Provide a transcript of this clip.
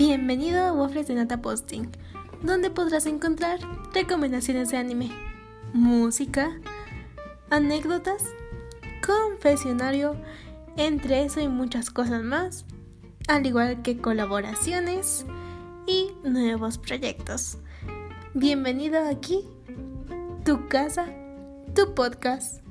Bienvenido a Waffles de Nata Posting, donde podrás encontrar recomendaciones de anime, música, anécdotas, confesionario, entre eso y muchas cosas más, al igual que colaboraciones y nuevos proyectos. Bienvenido aquí, tu casa, tu podcast.